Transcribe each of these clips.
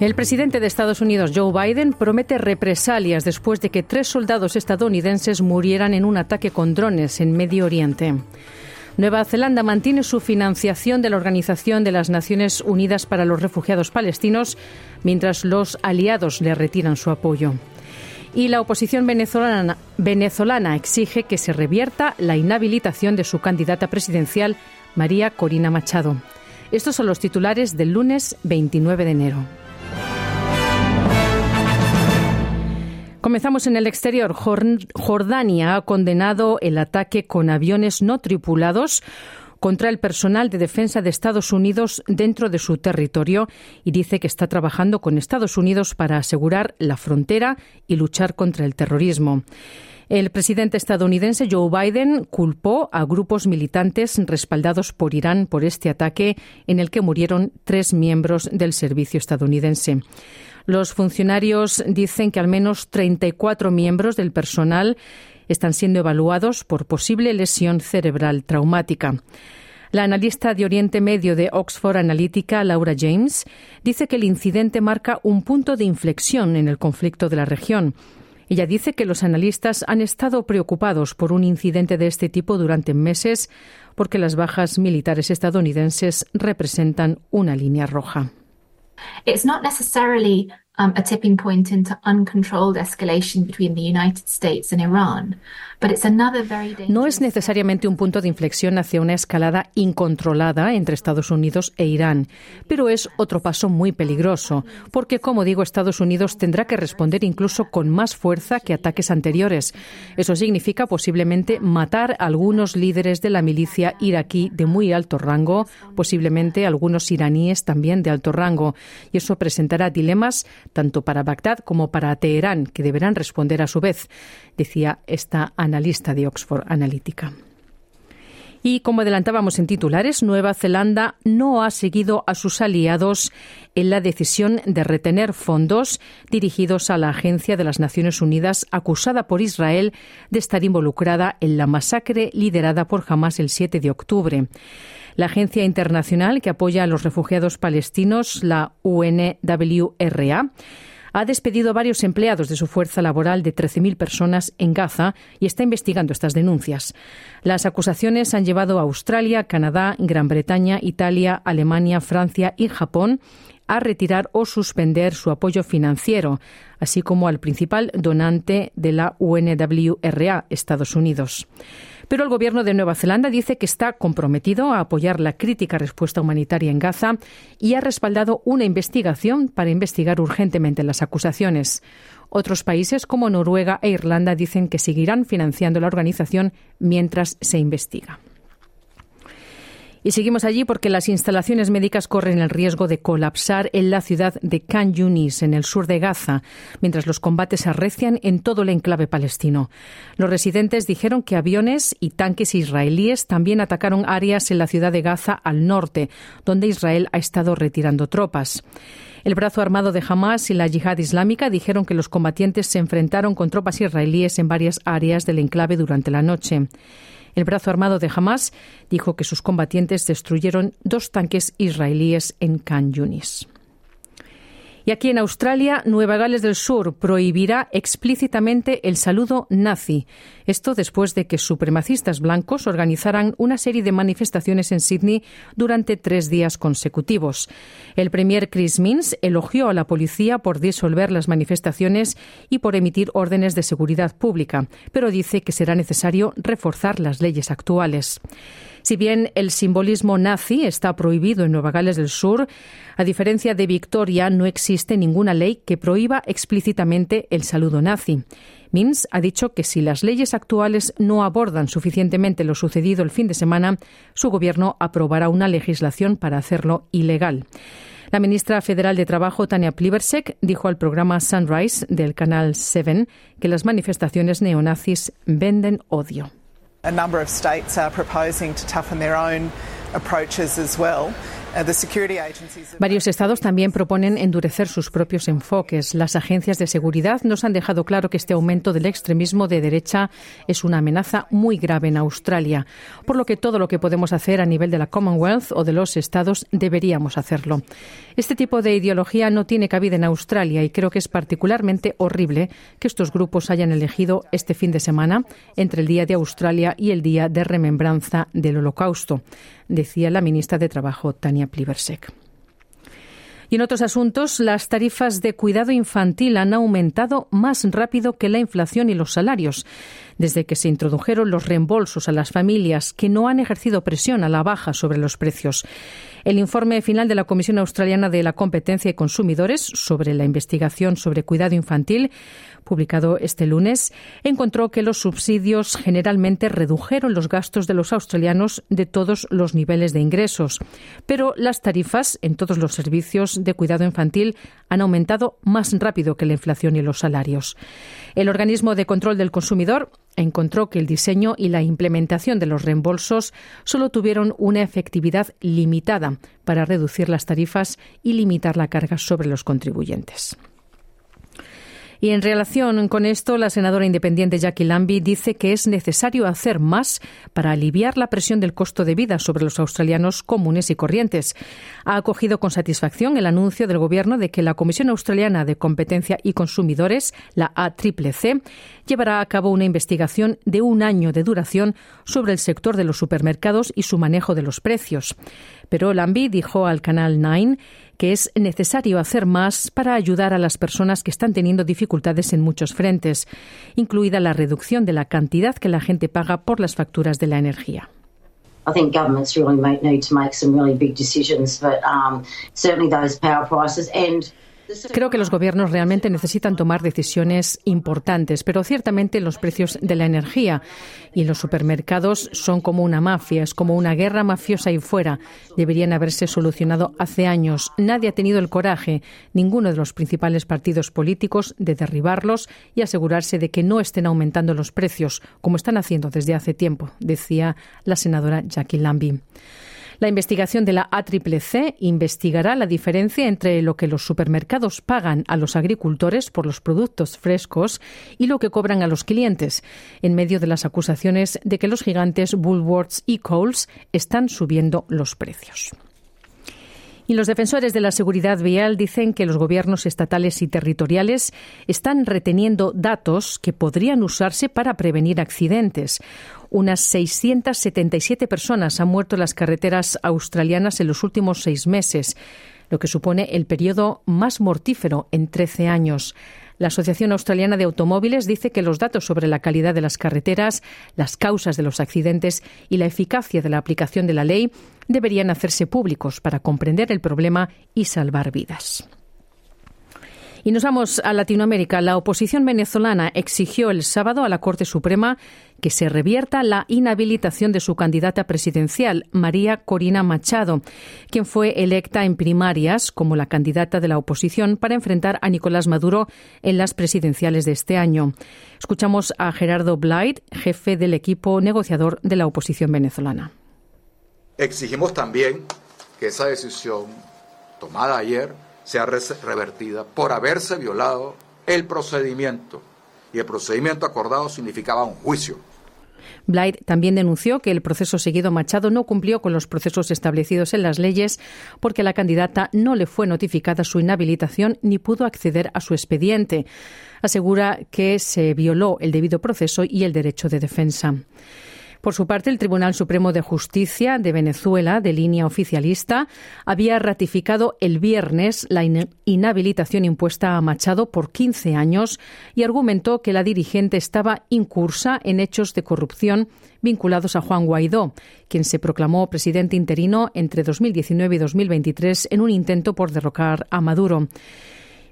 El presidente de Estados Unidos, Joe Biden, promete represalias después de que tres soldados estadounidenses murieran en un ataque con drones en Medio Oriente. Nueva Zelanda mantiene su financiación de la Organización de las Naciones Unidas para los Refugiados Palestinos, mientras los aliados le retiran su apoyo. Y la oposición venezolana, venezolana exige que se revierta la inhabilitación de su candidata presidencial, María Corina Machado. Estos son los titulares del lunes 29 de enero. Comenzamos en el exterior. Jordania ha condenado el ataque con aviones no tripulados contra el personal de defensa de Estados Unidos dentro de su territorio y dice que está trabajando con Estados Unidos para asegurar la frontera y luchar contra el terrorismo. El presidente estadounidense Joe Biden culpó a grupos militantes respaldados por Irán por este ataque en el que murieron tres miembros del servicio estadounidense. Los funcionarios dicen que al menos 34 miembros del personal están siendo evaluados por posible lesión cerebral traumática. La analista de Oriente Medio de Oxford Analytica, Laura James, dice que el incidente marca un punto de inflexión en el conflicto de la región. Ella dice que los analistas han estado preocupados por un incidente de este tipo durante meses porque las bajas militares estadounidenses representan una línea roja. It's not necessarily um, a tipping point into uncontrolled escalation between the United States and Iran, No es necesariamente un punto de inflexión hacia una escalada incontrolada entre Estados Unidos e Irán, pero es otro paso muy peligroso, porque, como digo, Estados Unidos tendrá que responder incluso con más fuerza que ataques anteriores. Eso significa posiblemente matar a algunos líderes de la milicia iraquí de muy alto rango, posiblemente algunos iraníes también de alto rango, y eso presentará dilemas tanto para Bagdad como para Teherán, que deberán responder a su vez, decía esta analista de Oxford Analytica. Y como adelantábamos en titulares, Nueva Zelanda no ha seguido a sus aliados en la decisión de retener fondos dirigidos a la Agencia de las Naciones Unidas acusada por Israel de estar involucrada en la masacre liderada por Hamas el 7 de octubre. La agencia internacional que apoya a los refugiados palestinos, la UNWRA, ha despedido a varios empleados de su fuerza laboral de 13.000 personas en Gaza y está investigando estas denuncias. Las acusaciones han llevado a Australia, Canadá, Gran Bretaña, Italia, Alemania, Francia y Japón a retirar o suspender su apoyo financiero, así como al principal donante de la UNWRA, Estados Unidos. Pero el gobierno de Nueva Zelanda dice que está comprometido a apoyar la crítica respuesta humanitaria en Gaza y ha respaldado una investigación para investigar urgentemente las acusaciones. Otros países como Noruega e Irlanda dicen que seguirán financiando la organización mientras se investiga. Y seguimos allí porque las instalaciones médicas corren el riesgo de colapsar en la ciudad de Khan Yunis, en el sur de Gaza, mientras los combates arrecian en todo el enclave palestino. Los residentes dijeron que aviones y tanques israelíes también atacaron áreas en la ciudad de Gaza al norte, donde Israel ha estado retirando tropas. El brazo armado de Hamas y la yihad islámica dijeron que los combatientes se enfrentaron con tropas israelíes en varias áreas del enclave durante la noche. El brazo armado de Hamas dijo que sus combatientes destruyeron dos tanques israelíes en Khan Yunis. Y aquí en Australia, Nueva Gales del Sur prohibirá explícitamente el saludo nazi. Esto después de que supremacistas blancos organizaran una serie de manifestaciones en Sydney durante tres días consecutivos. El premier Chris Minns elogió a la policía por disolver las manifestaciones y por emitir órdenes de seguridad pública, pero dice que será necesario reforzar las leyes actuales. Si bien el simbolismo nazi está prohibido en Nueva Gales del Sur, a diferencia de Victoria, no existe ninguna ley que prohíba explícitamente el saludo nazi. Mins ha dicho que si las leyes actuales no abordan suficientemente lo sucedido el fin de semana, su gobierno aprobará una legislación para hacerlo ilegal. La ministra federal de Trabajo, Tania Plibersek, dijo al programa Sunrise del canal 7 que las manifestaciones neonazis venden odio. A number of states are proposing to toughen their own approaches as well. Uh, Varios estados también proponen endurecer sus propios enfoques. Las agencias de seguridad nos han dejado claro que este aumento del extremismo de derecha es una amenaza muy grave en Australia, por lo que todo lo que podemos hacer a nivel de la Commonwealth o de los estados deberíamos hacerlo. Este tipo de ideología no tiene cabida en Australia y creo que es particularmente horrible que estos grupos hayan elegido este fin de semana entre el Día de Australia y el Día de Remembranza del Holocausto decía la ministra de Trabajo, Tania Plibersek. Y en otros asuntos, las tarifas de cuidado infantil han aumentado más rápido que la inflación y los salarios. Desde que se introdujeron los reembolsos a las familias que no han ejercido presión a la baja sobre los precios. El informe final de la Comisión Australiana de la Competencia y Consumidores sobre la investigación sobre cuidado infantil publicado este lunes, encontró que los subsidios generalmente redujeron los gastos de los australianos de todos los niveles de ingresos, pero las tarifas en todos los servicios de cuidado infantil han aumentado más rápido que la inflación y los salarios. El organismo de control del consumidor encontró que el diseño y la implementación de los reembolsos solo tuvieron una efectividad limitada para reducir las tarifas y limitar la carga sobre los contribuyentes. Y en relación con esto, la senadora independiente Jackie Lambie dice que es necesario hacer más para aliviar la presión del costo de vida sobre los australianos comunes y corrientes. Ha acogido con satisfacción el anuncio del Gobierno de que la Comisión Australiana de Competencia y Consumidores, la ACCC, llevará a cabo una investigación de un año de duración sobre el sector de los supermercados y su manejo de los precios. Pero Lambie dijo al canal Nine que es necesario hacer más para ayudar a las personas que están teniendo dificultades en muchos frentes, incluida la reducción de la cantidad que la gente paga por las facturas de la energía. I think governments really need to make some really big decisions, but um, certainly those power prices and Creo que los gobiernos realmente necesitan tomar decisiones importantes, pero ciertamente los precios de la energía y los supermercados son como una mafia, es como una guerra mafiosa ahí fuera. Deberían haberse solucionado hace años. Nadie ha tenido el coraje, ninguno de los principales partidos políticos, de derribarlos y asegurarse de que no estén aumentando los precios, como están haciendo desde hace tiempo, decía la senadora Jackie Lambie. La investigación de la ACCC investigará la diferencia entre lo que los supermercados pagan a los agricultores por los productos frescos y lo que cobran a los clientes, en medio de las acusaciones de que los gigantes Woolworths y Coles están subiendo los precios. Y los defensores de la seguridad vial dicen que los gobiernos estatales y territoriales están reteniendo datos que podrían usarse para prevenir accidentes. Unas 677 personas han muerto en las carreteras australianas en los últimos seis meses, lo que supone el periodo más mortífero en 13 años. La Asociación Australiana de Automóviles dice que los datos sobre la calidad de las carreteras, las causas de los accidentes y la eficacia de la aplicación de la ley deberían hacerse públicos para comprender el problema y salvar vidas. Y nos vamos a Latinoamérica. La oposición venezolana exigió el sábado a la Corte Suprema que se revierta la inhabilitación de su candidata presidencial, María Corina Machado, quien fue electa en primarias como la candidata de la oposición para enfrentar a Nicolás Maduro en las presidenciales de este año. Escuchamos a Gerardo Blight, jefe del equipo negociador de la oposición venezolana. Exigimos también que esa decisión tomada ayer sea revertida por haberse violado el procedimiento. Y el procedimiento acordado significaba un juicio. Blight también denunció que el proceso seguido Machado no cumplió con los procesos establecidos en las leyes porque la candidata no le fue notificada su inhabilitación ni pudo acceder a su expediente. Asegura que se violó el debido proceso y el derecho de defensa. Por su parte, el Tribunal Supremo de Justicia de Venezuela, de línea oficialista, había ratificado el viernes la inhabilitación impuesta a Machado por 15 años y argumentó que la dirigente estaba incursa en hechos de corrupción vinculados a Juan Guaidó, quien se proclamó presidente interino entre 2019 y 2023 en un intento por derrocar a Maduro.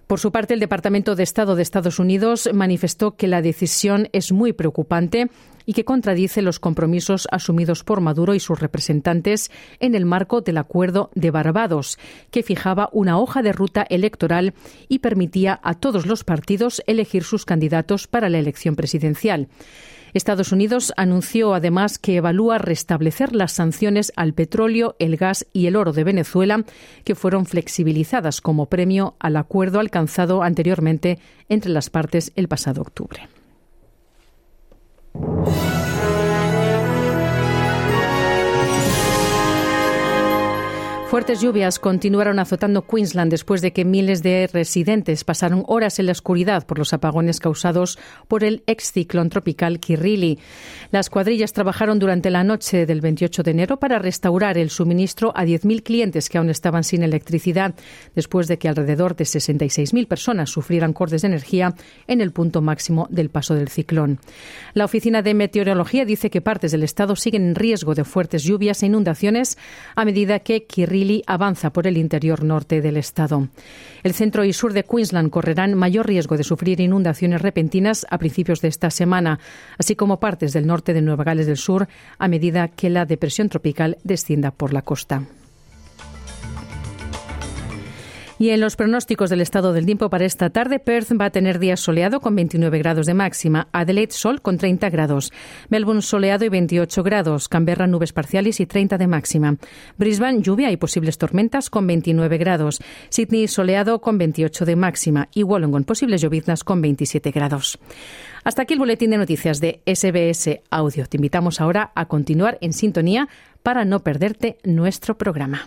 Por su parte, el Departamento de Estado de Estados Unidos manifestó que la decisión es muy preocupante y que contradice los compromisos asumidos por Maduro y sus representantes en el marco del Acuerdo de Barbados, que fijaba una hoja de ruta electoral y permitía a todos los partidos elegir sus candidatos para la elección presidencial. Estados Unidos anunció además que evalúa restablecer las sanciones al petróleo, el gas y el oro de Venezuela, que fueron flexibilizadas como premio al acuerdo alcanzado anteriormente entre las partes el pasado octubre. Fuertes lluvias continuaron azotando Queensland después de que miles de residentes pasaron horas en la oscuridad por los apagones causados por el ex ciclón tropical Kirrili. Las cuadrillas trabajaron durante la noche del 28 de enero para restaurar el suministro a 10.000 clientes que aún estaban sin electricidad, después de que alrededor de 66.000 personas sufrieran cortes de energía en el punto máximo del paso del ciclón. La Oficina de Meteorología dice que partes del estado siguen en riesgo de fuertes lluvias e inundaciones a medida que Kirrili avanza por el interior norte del estado. El centro y sur de Queensland correrán mayor riesgo de sufrir inundaciones repentinas a principios de esta semana, así como partes del norte de Nueva Gales del Sur a medida que la depresión tropical descienda por la costa. Y en los pronósticos del estado del tiempo para esta tarde, Perth va a tener día soleado con 29 grados de máxima, Adelaide sol con 30 grados, Melbourne soleado y 28 grados, Canberra nubes parciales y 30 de máxima, Brisbane lluvia y posibles tormentas con 29 grados, Sydney soleado con 28 de máxima y Wollongong posibles lloviznas con 27 grados. Hasta aquí el boletín de noticias de SBS Audio. Te invitamos ahora a continuar en sintonía para no perderte nuestro programa.